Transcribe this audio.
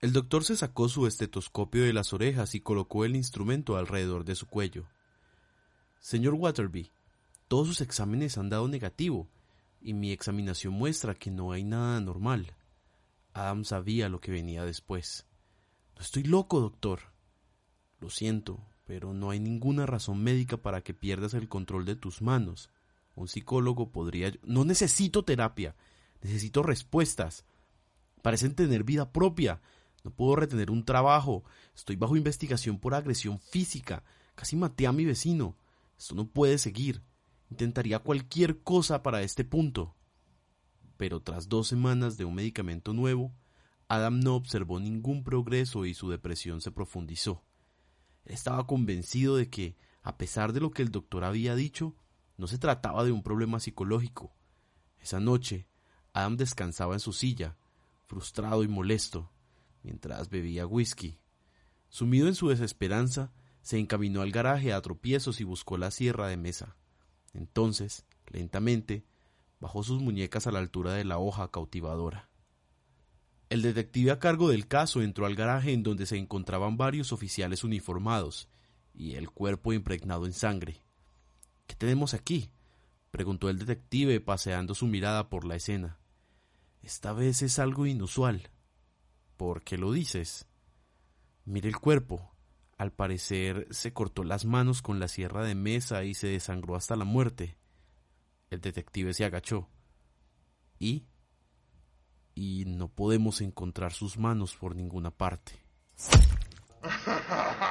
El doctor se sacó su estetoscopio de las orejas y colocó el instrumento alrededor de su cuello. Señor Waterby, todos sus exámenes han dado negativo y mi examinación muestra que no hay nada normal. Adam sabía lo que venía después. No estoy loco, doctor. Lo siento, pero no hay ninguna razón médica para que pierdas el control de tus manos. Un psicólogo podría... No necesito terapia, necesito respuestas. Parecen tener vida propia. No puedo retener un trabajo. Estoy bajo investigación por agresión física. Casi maté a mi vecino. Esto no puede seguir. Intentaría cualquier cosa para este punto. Pero tras dos semanas de un medicamento nuevo, Adam no observó ningún progreso y su depresión se profundizó. Él estaba convencido de que, a pesar de lo que el doctor había dicho, no se trataba de un problema psicológico. Esa noche, Adam descansaba en su silla, frustrado y molesto, mientras bebía whisky. Sumido en su desesperanza, se encaminó al garaje a tropiezos y buscó la sierra de mesa. Entonces, lentamente, bajó sus muñecas a la altura de la hoja cautivadora. El detective a cargo del caso entró al garaje en donde se encontraban varios oficiales uniformados y el cuerpo impregnado en sangre. ¿Qué tenemos aquí? preguntó el detective paseando su mirada por la escena. Esta vez es algo inusual. ¿Por qué lo dices? Mire el cuerpo. Al parecer se cortó las manos con la sierra de mesa y se desangró hasta la muerte. El detective se agachó. ¿Y? Y no podemos encontrar sus manos por ninguna parte.